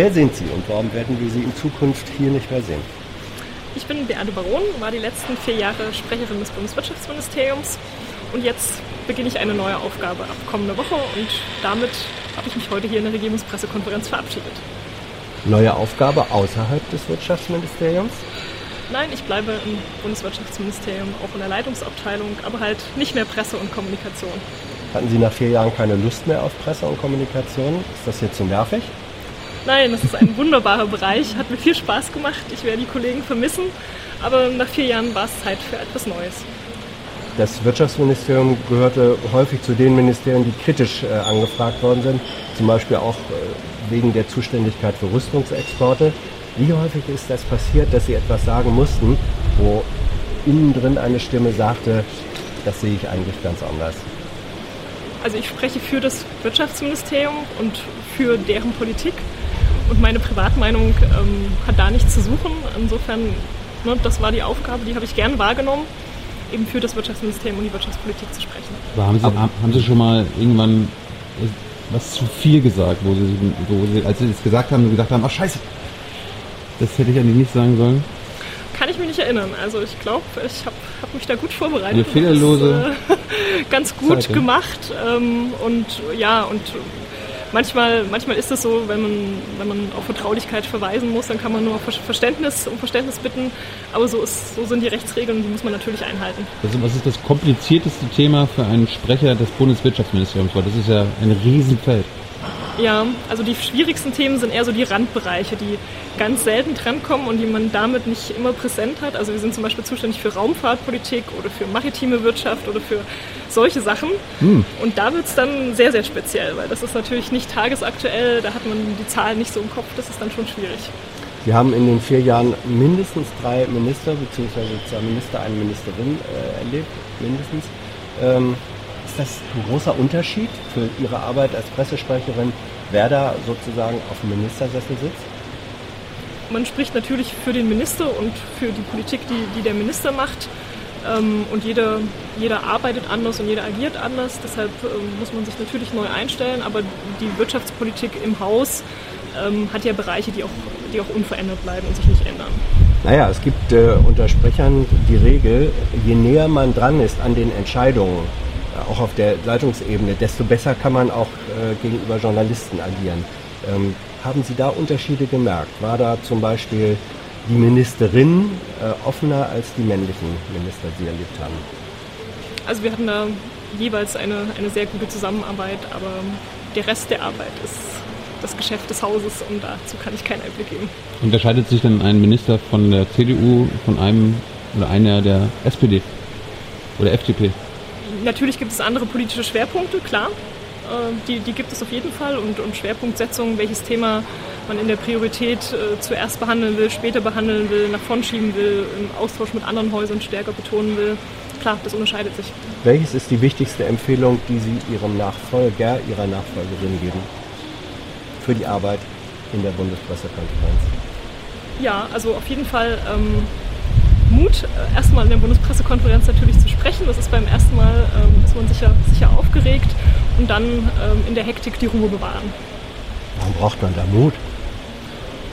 Wer sind Sie und warum werden wir Sie in Zukunft hier nicht mehr sehen? Ich bin Beate Baron, war die letzten vier Jahre Sprecherin des Bundeswirtschaftsministeriums und jetzt beginne ich eine neue Aufgabe ab kommender Woche und damit habe ich mich heute hier in der Regierungspressekonferenz verabschiedet. Neue Aufgabe außerhalb des Wirtschaftsministeriums? Nein, ich bleibe im Bundeswirtschaftsministerium, auch in der Leitungsabteilung, aber halt nicht mehr Presse und Kommunikation. Hatten Sie nach vier Jahren keine Lust mehr auf Presse und Kommunikation? Ist das jetzt zu nervig? Nein, das ist ein wunderbarer Bereich, hat mir viel Spaß gemacht. Ich werde die Kollegen vermissen, aber nach vier Jahren war es Zeit für etwas Neues. Das Wirtschaftsministerium gehörte häufig zu den Ministerien, die kritisch äh, angefragt worden sind, zum Beispiel auch äh, wegen der Zuständigkeit für Rüstungsexporte. Wie häufig ist das passiert, dass Sie etwas sagen mussten, wo innen drin eine Stimme sagte, das sehe ich eigentlich ganz anders? Also ich spreche für das Wirtschaftsministerium und für deren Politik und meine Privatmeinung ähm, hat da nichts zu suchen. Insofern, ne, das war die Aufgabe, die habe ich gern wahrgenommen, eben für das Wirtschaftsministerium und die Wirtschaftspolitik zu sprechen. Aber haben Sie, haben Sie schon mal irgendwann was zu viel gesagt, wo Sie, wo Sie als Sie das gesagt haben, gesagt haben, ach scheiße, das hätte ich eigentlich nicht sagen sollen? Kann ich mich nicht erinnern. Also ich glaube, ich habe hab mich da gut vorbereitet. Eine fehlerlose das, äh, ganz gut Zeit, gemacht. Ähm, und ja, und manchmal, manchmal ist es so, wenn man, wenn man auf Vertraulichkeit verweisen muss, dann kann man nur auf Verständnis, um Verständnis bitten. Aber so, ist, so sind die Rechtsregeln und die muss man natürlich einhalten. Also was ist das komplizierteste Thema für einen Sprecher des Bundeswirtschaftsministeriums? Weil das ist ja ein Riesenfeld. Ja, also die schwierigsten Themen sind eher so die Randbereiche, die ganz selten drankommen und die man damit nicht immer präsent hat. Also wir sind zum Beispiel zuständig für Raumfahrtpolitik oder für maritime Wirtschaft oder für solche Sachen. Hm. Und da wird es dann sehr, sehr speziell, weil das ist natürlich nicht tagesaktuell, da hat man die Zahlen nicht so im Kopf, das ist dann schon schwierig. Sie haben in den vier Jahren mindestens drei Minister bzw. zwei Minister, eine Ministerin äh, erlebt, mindestens. Ähm, ist das ein großer Unterschied für Ihre Arbeit als Pressesprecherin, wer da sozusagen auf dem Ministersessel sitzt? Man spricht natürlich für den Minister und für die Politik, die, die der Minister macht. Ähm, und jeder, jeder arbeitet anders und jeder agiert anders. Deshalb ähm, muss man sich natürlich neu einstellen. Aber die Wirtschaftspolitik im Haus ähm, hat ja Bereiche, die auch, die auch unverändert bleiben und sich nicht ändern. Naja, es gibt äh, unter Sprechern die Regel, je näher man dran ist an den Entscheidungen, auch auf der Leitungsebene, desto besser kann man auch äh, gegenüber Journalisten agieren. Ähm, haben Sie da Unterschiede gemerkt? War da zum Beispiel die Ministerin äh, offener als die männlichen Minister, die Sie erlebt haben? Also wir hatten da jeweils eine, eine sehr gute Zusammenarbeit, aber der Rest der Arbeit ist das Geschäft des Hauses und dazu kann ich keinen Einblick geben. Unterscheidet sich denn ein Minister von der CDU von einem oder einer der SPD oder FDP? Natürlich gibt es andere politische Schwerpunkte, klar. Äh, die, die gibt es auf jeden Fall und, und Schwerpunktsetzung, welches Thema man in der Priorität äh, zuerst behandeln will, später behandeln will, nach vorn schieben will, im Austausch mit anderen Häusern stärker betonen will. Klar, das unterscheidet sich. Welches ist die wichtigste Empfehlung, die Sie Ihrem Nachfolger, Ihrer Nachfolgerin geben für die Arbeit in der Bundespressekonferenz? Ja, also auf jeden Fall ähm, Mut, äh, erstmal in der Bundespressekonferenz natürlich zu sprechen. Das ist beim ersten Mal, ähm, ist man sicher, sicher aufgeregt und dann ähm, in der Hektik die Ruhe bewahren. Warum braucht man da Mut?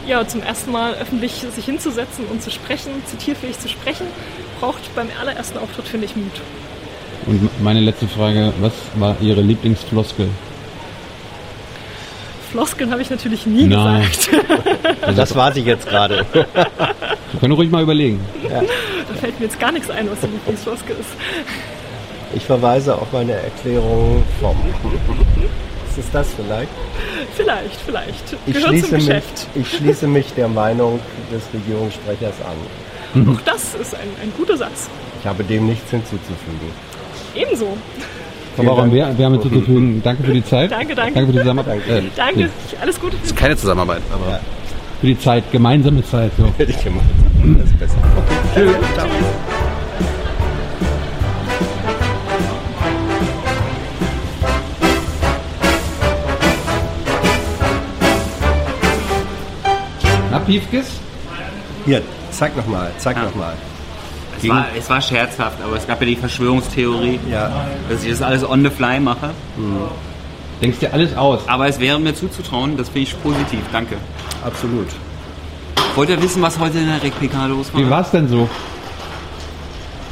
Ja, zum ersten Mal öffentlich sich hinzusetzen und zu sprechen, zitierfähig zu sprechen, braucht beim allerersten Auftritt, finde ich, Mut. Und meine letzte Frage, was war Ihre Lieblingsfloskel? Floskeln habe ich natürlich nie Nein. gesagt. Das war sie jetzt gerade. Sie können ruhig mal überlegen. Ja. Da fällt mir jetzt gar nichts ein, was die Lieblingsfloskel ist. Ich verweise auf meine Erklärung vom. Ist es das vielleicht? Vielleicht, vielleicht. Ich Gehört schließe, zum mich, ich schließe mich der Meinung des Regierungssprechers an. Auch das ist ein, ein guter Satz. Ich habe dem nichts hinzuzufügen. Ebenso. Frau Bauer, wir, wir haben hinzuzufügen. Danke für die Zeit. Danke, danke. Danke für die Zusammenarbeit. Danke. Äh, Danke. nee, Alles Gute. ist keine Zusammenarbeit, aber Ja. für die Zeit, gemeinsame Zeit. So. Hätte ich gemacht. Das ist besser. Tschüss. Na, Piefkes? Hier, zeig nochmal, zeig Ja. nochmal. Es war, es war scherzhaft, aber es gab ja die Verschwörungstheorie, Ja, dass ich das alles on the fly mache. Denkst dir alles aus. Aber es wäre mir zuzutrauen, das finde ich positiv. Danke. Absolut. Wollt ihr wissen, was heute in der RegPK los war? Wie war's denn so?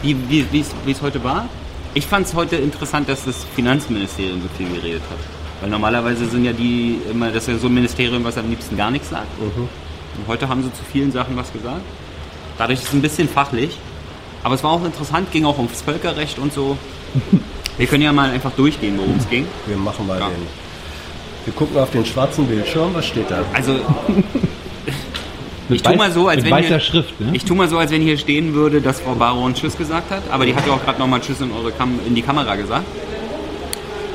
Wie, es, wie es heute war? Ich fand es heute interessant, dass das Finanzministerium so viel geredet hat. Weil normalerweise sind ja die immer, das ist ja so ein Ministerium, was am liebsten gar nichts sagt. Und heute haben sie zu vielen Sachen was gesagt. Dadurch ist es ein bisschen fachlich. Aber es war auch interessant, ging auch ums Völkerrecht und so. Wir können ja mal einfach durchgehen, worum es ging. Wir machen mal Ja. den. Wir gucken auf den schwarzen Bildschirm. Was steht da? Also Ich tu mal so, als wenn Schrift, ne? Ich tue mal so, als wenn hier stehen würde, dass Frau Baron Tschüss gesagt hat, aber die hat ja auch gerade nochmal Tschüss in, eure Kam in die Kamera gesagt.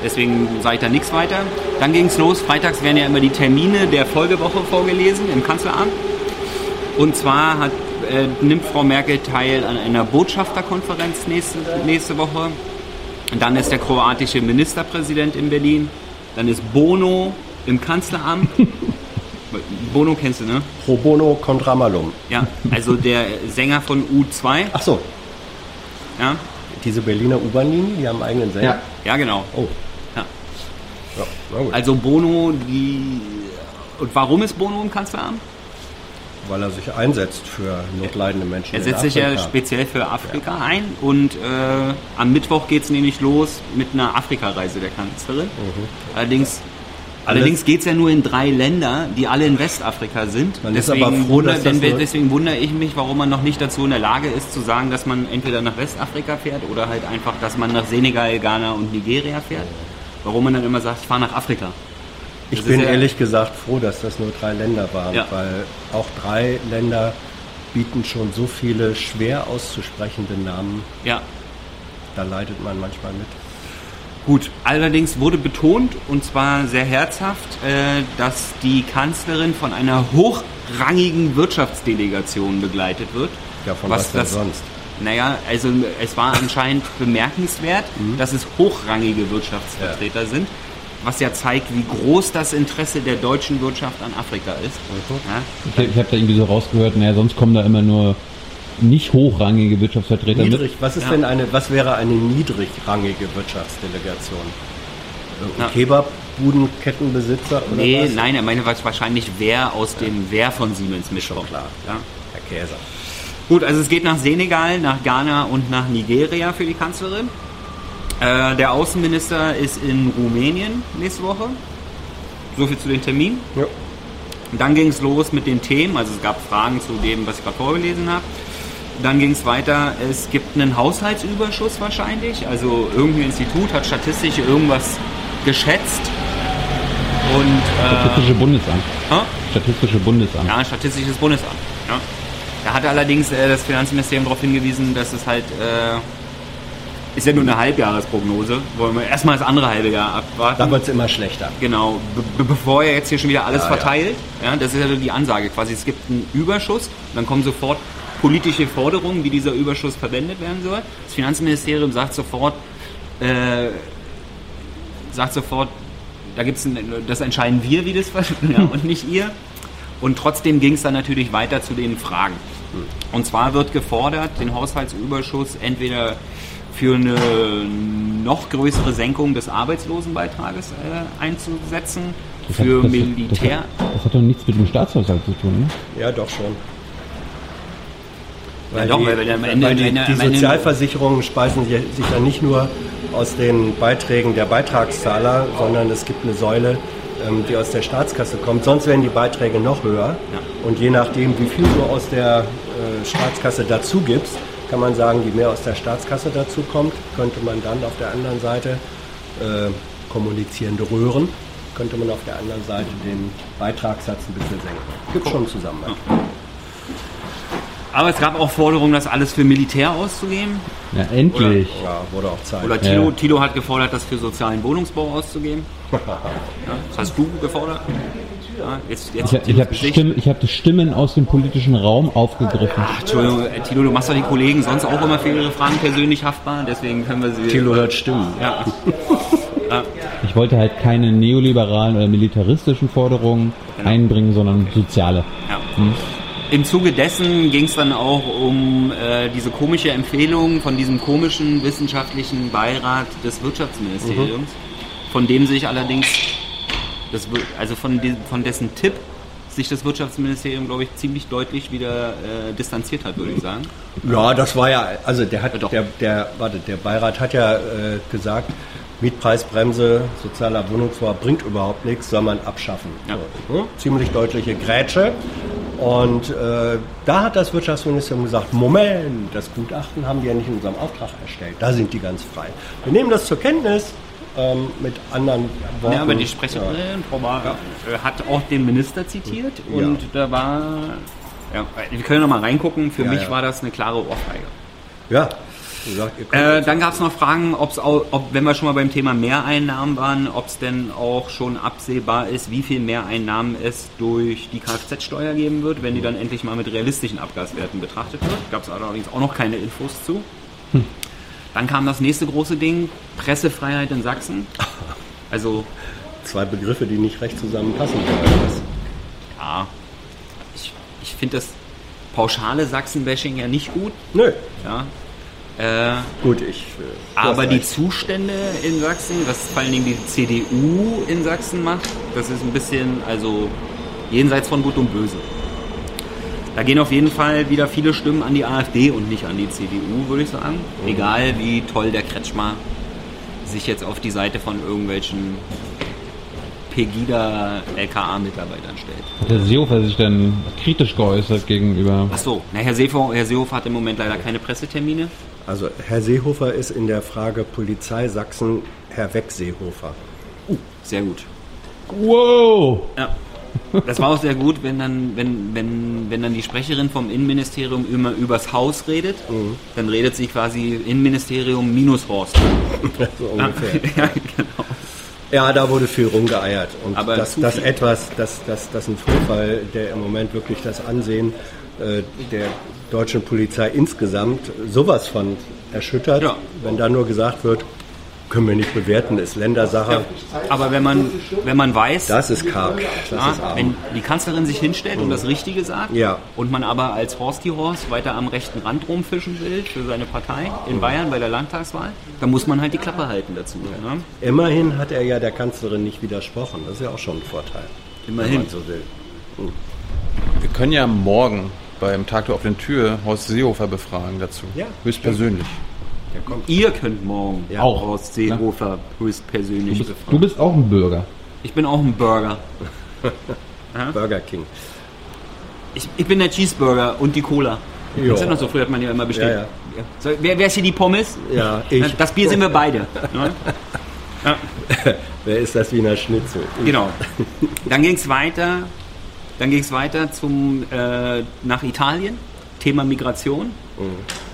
Deswegen sage ich da nichts weiter. Dann ging es los. Freitags werden ja immer die Termine der Folgewoche vorgelesen im Kanzleramt. Und zwar hat, äh, nimmt Frau Merkel teil an einer Botschafterkonferenz nächste, nächste Woche. Und dann ist der kroatische Ministerpräsident in Berlin. Dann ist Bono im Kanzleramt. Bono kennst du, ne? Pro bono contra malum. Ja, also der Sänger von U2. Ach so, Ja, diese Berliner U-Bahn-Linie, die haben einen eigenen Sänger. Ja. ja genau. Oh. Ja. Ja. Also Bono, die. Und warum ist Bono im Kanzleramt? Weil er sich einsetzt für notleidende Menschen. Er setzt sich ja speziell für Afrika ein und äh, am Mittwoch geht es nämlich los mit einer Afrikareise der Kanzlerin. Mhm. Allerdings, allerdings geht es ja nur in drei Länder, die alle in Westafrika sind. Man ist aber froh, wunder, denn, deswegen wundere ich mich, warum man noch nicht dazu in der Lage ist, zu sagen, dass man entweder nach Westafrika fährt oder halt einfach, dass man nach Senegal, Ghana und Nigeria fährt. Warum man dann immer sagt, ich fahre nach Afrika. Ich Das bin ja- ehrlich gesagt froh, dass das nur drei Länder waren, Ja. weil auch drei Länder bieten schon so viele schwer auszusprechende Namen. Ja, Da leidet man manchmal mit. Gut, allerdings wurde betont, und zwar sehr herzhaft, äh, dass die Kanzlerin von einer hochrangigen Wirtschaftsdelegation begleitet wird. Ja, von was, denn sonst? Naja, also es war anscheinend bemerkenswert, Mhm. dass es hochrangige Wirtschaftsvertreter sind, was ja zeigt, wie groß das Interesse der deutschen Wirtschaft an Afrika ist. Mhm. Ja? Ich, ich habe da irgendwie so rausgehört, naja, sonst kommen da immer nur nicht hochrangige Wirtschaftsvertreter Niedrig, mit. was ist Ja. denn eine, was wäre eine niedrigrangige Wirtschaftsdelegation? Ja. Ja. Kebabbudenkettenbesitzer oder Nee, was? nein, er meine wahrscheinlich wer aus dem Wer von Siemens mitkommt. klar. Ja? Herr Käser. Gut, also es geht nach Senegal, nach Ghana und nach Nigeria für die Kanzlerin. Äh, der Außenminister ist in Rumänien nächste Woche. So viel zu den Terminen. Ja. Dann ging es los mit den Themen. Also es gab Fragen zu dem, was ich gerade vorgelesen habe. Dann ging es weiter. Es gibt einen Haushaltsüberschuss wahrscheinlich. Also irgendein Institut hat statistisch irgendwas geschätzt. Und äh, Statistische Bundesamt. hä? Statistische Bundesamt. Ja, Statistisches Bundesamt. Ja. Da hatte allerdings äh, das Finanzministerium darauf hingewiesen, dass es halt äh, ist ja nur eine Halbjahresprognose. Wollen wir erstmal das andere halbe Jahr abwarten. Da wird es immer schlechter. Genau, be be bevor er jetzt hier schon wieder alles Ja, ja. verteilt. Ja. das ist ja die Ansage quasi. Es gibt einen Überschuss und dann kommen sofort politische Forderungen, wie dieser Überschuss verwendet werden soll. Das Finanzministerium sagt sofort, äh, sagt sofort, da gibt's ein, das entscheiden wir, wie das ja, und nicht ihr. Und trotzdem ging es dann natürlich weiter zu den Fragen. Und zwar wird gefordert, den Haushaltsüberschuss entweder für eine noch größere Senkung des Arbeitslosenbeitrages äh, einzusetzen, Das hat- für das, Militär. Das hat, das hat doch nichts mit dem Staatshaushalt zu tun, ne? Ja, doch schon. Ja, doch, die, weil am Ende- weil die, am Ende- die Ende- Sozialversicherungen speisen sich ja nicht nur aus den Beiträgen der Beitragszahler, sondern es gibt eine Säule, ähm, die aus der Staatskasse kommt. Sonst wären die Beiträge noch höher. Und je nachdem, wie viel du aus der äh, Staatskasse dazu gibst, kann man sagen, je mehr aus der Staatskasse dazu kommt, könnte man dann auf der anderen Seite äh, kommunizierende Röhren, könnte man auf der anderen Seite den Beitragssatz ein bisschen senken. Gibt schon Zusammenhang. Aber es gab auch Forderungen, das alles für Militär auszugeben. Ja, endlich. Ja, wurde auch Zeit. Oder Tilo, Ja. Tilo hat gefordert, das für sozialen Wohnungsbau auszugeben. Ja, das hast du gefordert. Ja, jetzt, jetzt Ich, ich habe ich hab die Stimmen aus dem politischen Raum aufgegriffen. Entschuldigung, äh, Tilo, du machst doch die Kollegen sonst auch immer für ihre Fragen persönlich haftbar, deswegen können wir sie. Thilo hört Stimmen. Ja, Ich wollte halt keine neoliberalen oder militaristischen Forderungen Genau. einbringen, sondern soziale. ja. Im Zuge dessen ging es dann auch um äh, diese komische Empfehlung von diesem komischen wissenschaftlichen Beirat des Wirtschaftsministeriums, von dem sich allerdings Das, wir- also von, de, von dessen Tipp sich das Wirtschaftsministerium, glaube ich, ziemlich deutlich wieder äh, distanziert hat, würde ich sagen. Ja, das war ja, also der hat, Ja, der, der, warte, der Beirat hat ja äh, gesagt, Mietpreisbremse, sozialer Wohnungsbau bringt überhaupt nichts, soll man abschaffen. Ja. So, ne? Ziemlich deutliche Grätsche. Und äh, da hat das Wirtschaftsministerium gesagt, Moment, das Gutachten haben die ja nicht in unserem Auftrag erstellt. Da sind die ganz frei. Wir nehmen das zur Kenntnis ähm, mit anderen Worten. Ja, aber die Sprecherin, Frau Bar, äh, hat auch den Minister zitiert und da war, ja, wir können noch mal reingucken, für Ja, mich ja. war das eine klare Ohrfeige. Ja, ja gesagt, Äh, dann gab es noch Fragen, ob's auch, ob, wenn wir schon mal beim Thema Mehreinnahmen waren, ob es denn auch schon absehbar ist, wie viel Mehreinnahmen es durch die Kfz-Steuer geben wird, wenn die dann endlich mal mit realistischen Abgaswerten betrachtet wird. Gab es allerdings auch noch keine Infos zu. Dann kam das nächste große Ding, Pressefreiheit in Sachsen. Also, zwei Begriffe, die nicht recht zusammenpassen. ja, ich, ich finde das pauschale Sachsen-Bashing ja nicht gut. Nö, Ja. Äh, gut, ich. äh, Aber die. Zustände in Sachsen, was vor allen Dingen die CDU in Sachsen macht, das ist ein bisschen, also jenseits von Gut und Böse. Da gehen auf jeden Fall wieder viele Stimmen an die AfD und nicht an die CDU, würde ich sagen. Egal wie toll der Kretschmer sich jetzt auf die Seite von irgendwelchen Pegida-LKA-Mitarbeitern stellt. Hat der Seehofer sich dann kritisch geäußert gegenüber. Ach so, na, Herr, Seehofer, Herr Seehofer hat im Moment leider keine Pressetermine. Also Herr Seehofer ist in der Frage Polizei Sachsen Herr Weg-Seehofer. Sehr gut. Wow! Ja. Das war auch sehr gut, wenn dann, wenn, wenn, wenn dann die Sprecherin vom Innenministerium immer übers Haus redet, dann redet sie quasi Innenministerium minus Horst. so ungefähr. ja, genau. Ja, da wurde viel rumgeeiert. Und Aber das, das etwas, das, das, das ein Vorfall, der im Moment wirklich das Ansehen äh, der deutschen Polizei insgesamt sowas von erschüttert, Ja. wenn da nur gesagt wird, können wir nicht bewerten, ist Ländersache. Aber wenn man, wenn man weiß, Das ist karg, das ist wenn die Kanzlerin sich hinstellt und das Richtige sagt Ja. und man aber als Horsty Horst weiter am rechten Rand rumfischen will für seine Partei in Bayern bei der Landtagswahl, dann muss man halt die Klappe halten dazu. Ne? Immerhin hat er ja der Kanzlerin nicht widersprochen. Das ist ja auch schon ein Vorteil. Immerhin. Wenn man so will. Wir können ja morgen beim Tag der offenen Tür Horst Seehofer befragen dazu. Ja. Höchstpersönlich. Kommt. Ihr könnt morgen Ja. Auch. Horst Seehofer höchstpersönlich Du bist, du bist auch ein Bürger. Ich bin auch ein Burger. Burger King. Ich, ich bin der Cheeseburger und die Cola. Jo. Das ist noch so, früher hat man ja immer bestellt. Ja, ja. So, wer, wer ist hier die Pommes? Ja, ich. Das Bier sind wir beide. Ne? Wer ist das Wiener Schnitzel? Genau. Dann ging es weiter. Dann ging es weiter zum äh, nach Italien. Thema Migration,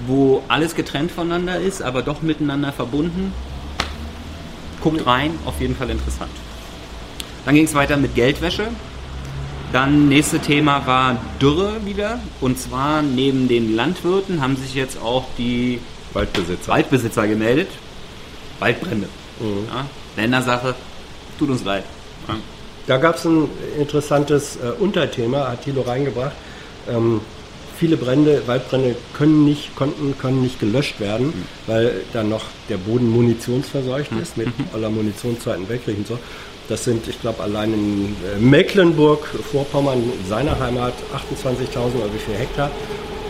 wo alles getrennt voneinander ist, aber doch miteinander verbunden. Guckt rein, auf jeden Fall interessant. Dann ging es weiter mit Geldwäsche. Dann nächste Thema war Dürre wieder. Und zwar neben den Landwirten haben sich jetzt auch die Waldbesitzer. Waldbesitzer gemeldet. Waldbrände. Ja, Ländersache. Tut uns leid. Ja. Da gab es ein interessantes äh, Unterthema, hat Thilo reingebracht. Ähm, viele Brände, Waldbrände können nicht, konnten, können nicht gelöscht werden, weil dann noch der Boden munitionsverseucht ist mit aller Munition Zweiten Weltkrieg und so. Das sind, ich glaube, allein in äh, Mecklenburg, Vorpommern, seiner Heimat, 28.000 oder wie viel Hektar.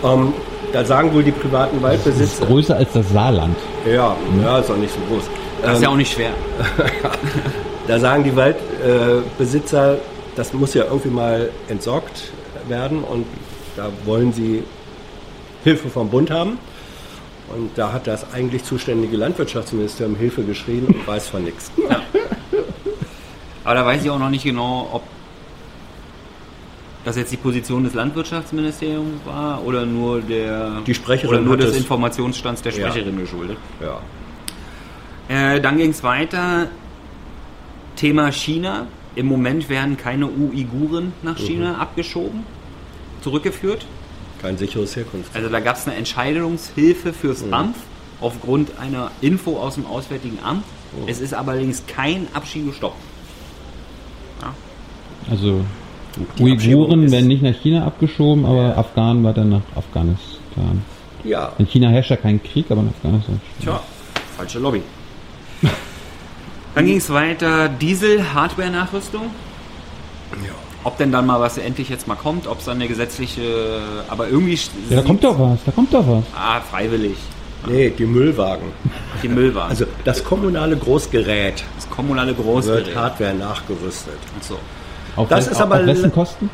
Ähm, da sagen wohl die privaten Das ist Waldbesitzer, größer als das Saarland. ja, ja, ist auch nicht so groß. Das ist ja auch nicht schwer. Da sagen die Waldbesitzer, äh, das muss ja irgendwie mal entsorgt werden und da wollen sie Hilfe vom Bund haben. Und da hat das eigentlich zuständige Landwirtschaftsministerium Hilfe geschrieben und weiß von nichts. Aber da weiß ich auch noch nicht genau, ob das jetzt die Position des Landwirtschaftsministeriums war oder nur der Die Sprecherin oder nur des es- Informationsstands der Ja. Sprecherin geschuldet. Ja. Äh, dann ging es weiter. Thema China. Im Moment werden keine Uiguren nach China Mhm. abgeschoben, zurückgeführt. Kein sicheres Herkunft. Also da gab es eine Entscheidungshilfe fürs Mhm. BAMF aufgrund einer Info aus dem Auswärtigen Amt. Mhm. Es ist allerdings kein Abschiebestopp. Also Die Uiguren werden nicht nach China abgeschoben, aber Afghanen weiter nach Afghanistan. Ja, In China herrscht ja kein Krieg, aber in Afghanistan. Tja, falsche Lobby. Dann ging es weiter, Diesel-Hardware-Nachrüstung. Ob denn dann mal was endlich jetzt mal kommt, ob es dann eine gesetzliche, aber irgendwie... Ja, da kommt doch was, da kommt doch was. Ah, freiwillig. Nee, die Müllwagen. Die Müllwagen. Also das kommunale Großgerät das kommunale wird Großgerät. Hardware nachgerüstet. Ach so. Auf, Das ist aber auf wessen Kosten?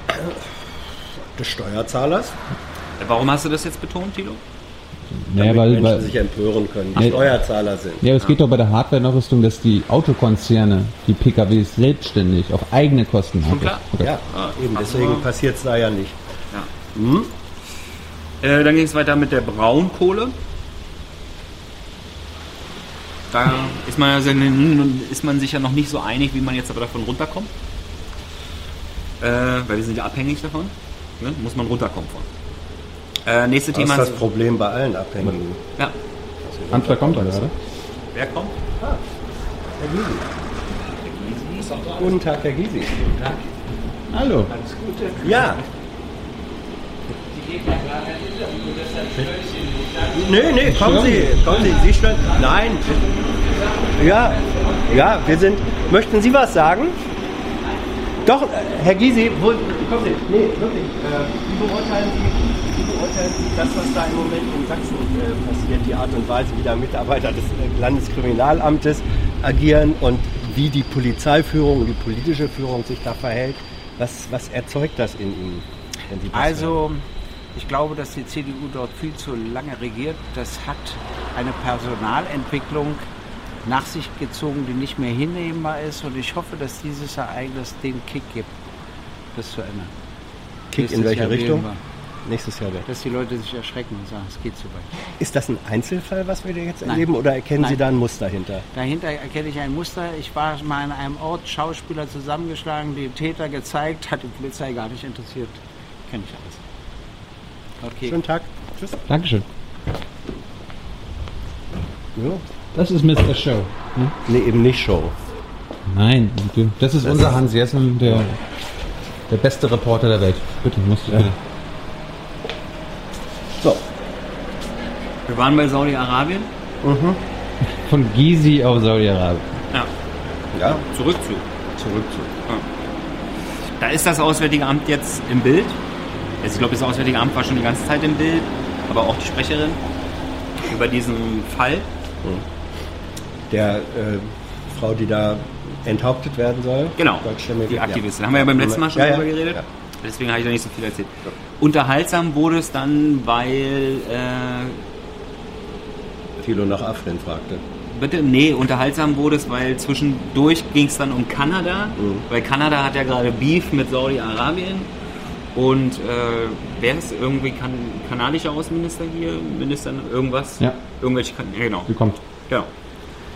Des Steuerzahlers, Warum hast du das jetzt betont, Tilo? Naja, weil, Menschen weil, sich empören können, die Ja. Steuerzahler sind. ja, es geht doch bei der Hardware-Nachrüstung, dass die Autokonzerne die PKWs selbstständig auf eigene Kosten haben. klar. Okay. Ja, Ah, eben, deswegen passiert es da ja nicht. Äh, dann ging es weiter mit der Braunkohle. Da ist man, also, ist man sich ja noch nicht so einig, wie man jetzt aber davon runterkommt. Äh, weil wir sind ja abhängig davon. Ne? Muss man runterkommen von. Äh, nächste Das Thema ist das Problem bei allen Abhängigen. Ja, Handwerk kommt da gerade. wer kommt? Herr Gysi. Guten Tag, Herr Gysi. Hallo. Ja. Nee, nee, kommen Sie, kommen Sie, Sie stören. Nein. Ja, ja, wir sind. Möchten Sie was sagen? Doch, äh, Herr Gysi, wo, kommen Sie. Nee, wirklich. Äh, wie, beurteilen Sie, wie beurteilen Sie das, was da im Moment in Sachsen äh, passiert, die Art und Weise, wie da Mitarbeiter des äh, Landeskriminalamtes agieren und wie die Polizeiführung und die politische Führung sich da verhält? Was, was erzeugt das in Ihnen? das hören? Also, ich glaube, dass die CDU dort viel zu lange regiert. Das hat eine Personalentwicklung nach sich gezogen, die nicht mehr hinnehmbar ist. Und ich hoffe, dass dieses Ereignis den Kick gibt, das zu ändern. Kick in welche Richtung? wählen wir. Nächstes Jahr wieder. Dass die Leute sich erschrecken und sagen, es geht zu weit. Ist das ein Einzelfall, was wir jetzt Nein. erleben, oder erkennen Sie Nein. da ein Muster hinter? Dahinter erkenne ich ein Muster. Ich war mal an einem Ort, Schauspieler zusammengeschlagen, die Täter gezeigt, hat die Polizei gar nicht interessiert. Kenne ich alles. Okay. Schönen Tag. Tschüss. Dankeschön. Ja. Das ist Mr. Show. Hm? Nee, eben nicht Show. Nein, das ist unser Hans Jessen, der, der beste Reporter der Welt. Bitte, musst du bitte. So, Wir waren bei Saudi-Arabien. Von Gizi auf Saudi-Arabien. Ja, ja, zurück zu. zurück zu. Da ist das Auswärtige Amt jetzt im Bild. Also ich glaube, das Auswärtige Amt war schon die ganze Zeit im Bild, aber auch die Sprecherin über diesen Fall. Der äh, Frau, die da enthauptet werden soll. Genau, die ja. Aktivistin. Haben wir ja beim letzten Mal schon Ja, ja. drüber geredet. Ja. Deswegen habe ich da nicht so viel erzählt. Unterhaltsam wurde es dann, weil äh, Thilo nach Afrin fragte. Bitte? Nee, unterhaltsam wurde es, weil zwischendurch ging es dann um Kanada, Mhm. weil Kanada hat ja gerade Beef mit Saudi-Arabien und äh, wer ist irgendwie kan kanadischer Außenminister hier? Minister irgendwas? Ja. Irgendwelche, kan ja, genau. Willkommen. genau.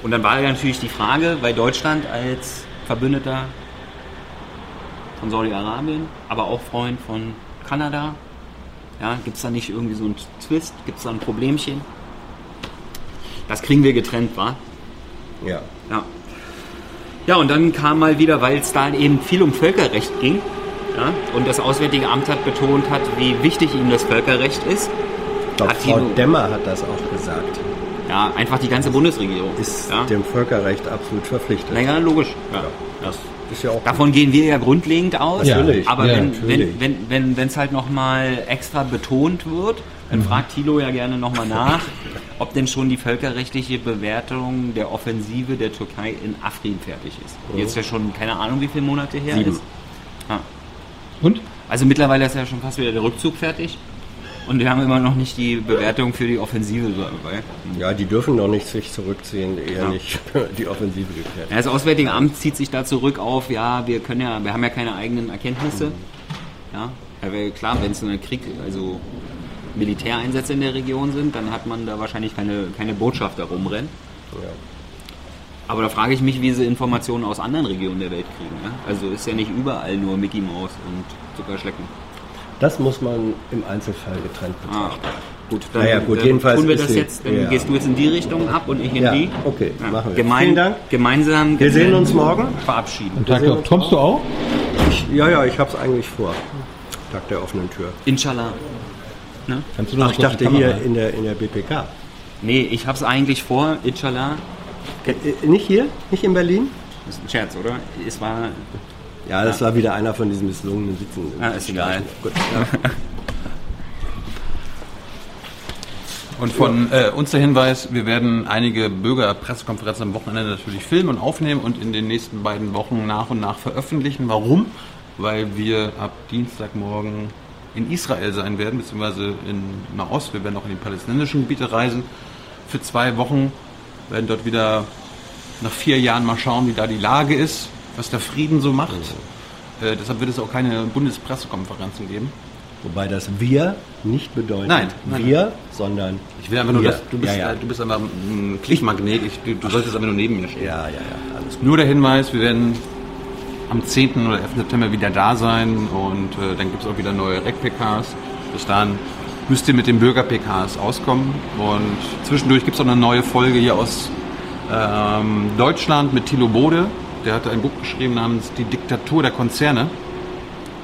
Und dann war ja natürlich die Frage, weil Deutschland als Verbündeter von Saudi-Arabien, aber auch Freund von Kanada, ja, gibt es da nicht irgendwie so einen Twist? Gibt es da ein Problemchen? Das kriegen wir getrennt, war? Ja. Ja. Ja, und dann kam mal wieder, weil es da eben viel um Völkerrecht ging. Ja, und das Auswärtige Amt hat betont hat, wie wichtig ihm das Völkerrecht ist. Hat Frau Demmer hat das auch gesagt. Ja, einfach die ganze Bundesregierung. Ist ja. dem Völkerrecht absolut verpflichtet. Naja, logisch. Ja. Das ist ja auch Davon gehen wir ja grundlegend aus. Natürlich. Aber wenn natürlich. wenn wenn wenn wenn es halt nochmal extra betont wird, dann fragt Thilo ja gerne nochmal nach, ob denn schon die völkerrechtliche Bewertung der Offensive der Türkei in Afrin fertig ist. Die Jetzt ja schon keine Ahnung, wie viele Monate her Sieben. ist. Ja. Und? Also mittlerweile ist ja schon fast wieder der Rückzug fertig. Und wir haben immer noch nicht die Bewertung für die Offensive dabei. Ja, die dürfen doch nicht sich zurückziehen, eher Ja. nicht die Offensive gefährden. Ja, das Auswärtige Amt zieht sich da zurück auf, ja, wir können ja, wir haben ja keine eigenen Erkenntnisse. Ja, aber klar, wenn es ein Krieg, also Militäreinsätze in der Region sind, dann hat man da wahrscheinlich keine, keine Botschafter rumrennen. Ja. Aber da frage ich mich, wie sie Informationen aus anderen Regionen der Welt kriegen. Ja? Also ist ja nicht überall nur Mickey Mouse und Zuckerschlecken. Das muss man im Einzelfall getrennt Ah, betrachten. gut, dann, Naja, gut, dann jedenfalls tun wir das jetzt. Dann ja. gehst du jetzt in die Richtung ab und ich in Ja, die. okay, machen wir. Gemein, Vielen Dank. Gemeinsam Wir sehen uns morgen. verabschieden. Tag Kommst du auch? Ich, ja, ja, ich habe es eigentlich vor. Tag der offenen Tür. Inshallah. Ne? Kannst du noch Ach, ich dachte hier in der, in der BPK. Nee, ich hab's eigentlich vor, inshallah. Äh, Nicht hier? Nicht in Berlin? Das ist ein Scherz, oder? Es war. Ja, das war wieder einer von diesen misslungenen Witzen. Ah, ist egal. Gut, ja. Und von äh, uns der Hinweis, wir werden einige Bürgerpressekonferenzen am Wochenende natürlich filmen und aufnehmen und in den nächsten beiden Wochen nach und nach veröffentlichen. Warum? Weil wir ab Dienstagmorgen in Israel sein werden, beziehungsweise in Nahost. Wir werden auch in die palästinensischen Gebiete reisen. Für zwei Wochen werden dort wieder nach vier Jahren mal schauen, wie da die Lage ist, was der Frieden so macht. Äh, deshalb wird es auch keine Bundespressekonferenzen geben. Wobei das wir nicht bedeutet Nein, nein, wir, sondern Ich will einfach nur, wir. dass du bist, ja, ja. äh, du bist einfach ein Klickmagnet. Ich, du, du solltest einfach nur neben mir stehen. ja, ja, ja. Nur der Hinweis, wir werden am 10. oder 11. September wieder da sein und äh, dann gibt es auch wieder neue REC-PKs. Bis dahin müsst ihr mit den Bürger-PKs auskommen und zwischendurch gibt es auch eine neue Folge hier aus ähm, Deutschland mit Thilo Bode. Der hat ein Buch geschrieben namens Die Diktatur der Konzerne.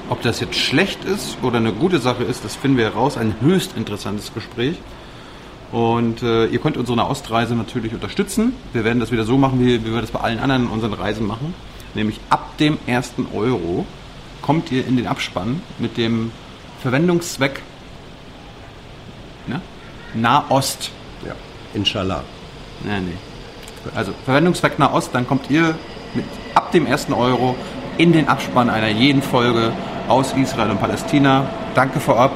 Ob das jetzt schlecht ist oder eine gute Sache ist, das finden wir heraus. Ein höchst interessantes Gespräch. Und äh, ihr könnt unsere Ostreise natürlich unterstützen. Wir werden das wieder so machen, wie, wie wir das bei allen anderen unseren Reisen machen. Nämlich ab dem ersten Euro kommt ihr in den Abspann mit dem Verwendungszweck ne? Nahost. Ja, inshallah. Nee, nee. Also Verwendungszweck Nahost, dann kommt ihr mit ab dem ersten Euro in den Abspann einer jeden Folge aus Israel und Palästina. Danke vorab.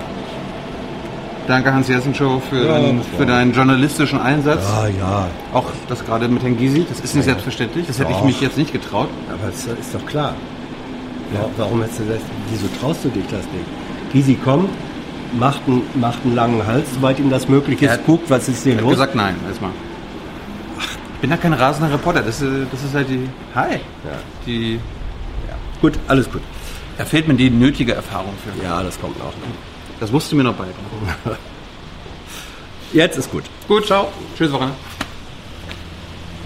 Danke Hans Jessenschow für, Ja, deinen, für deinen journalistischen Einsatz. Ah ja, Auch das gerade mit Herrn Gysi, das ist nicht selbstverständlich. Das hätte ich mich jetzt nicht getraut. aber es ist doch klar. Ja, warum hättest du das? Wieso traust du dich das nicht? Gysi kommt, macht einen, macht einen langen Hals, soweit ihm das möglich ist, Er hat- guckt, was ist hier Ich habe los. gesagt nein, erstmal. Ich bin ja kein rasender Reporter, das ist, das ist halt die. Hi. Ja. Die, Gut, alles gut. da fehlt mir die nötige Erfahrung für. Ja, das kommt noch. Das musst du mir noch beibringen. Jetzt ist gut. Gut, ciao. Tschüss, Wochenende.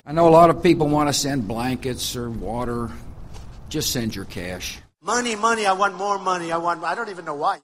I know a lot of people want to send blankets or water. Just send your cash. Money, money, I want more money. I want, I don't even know why.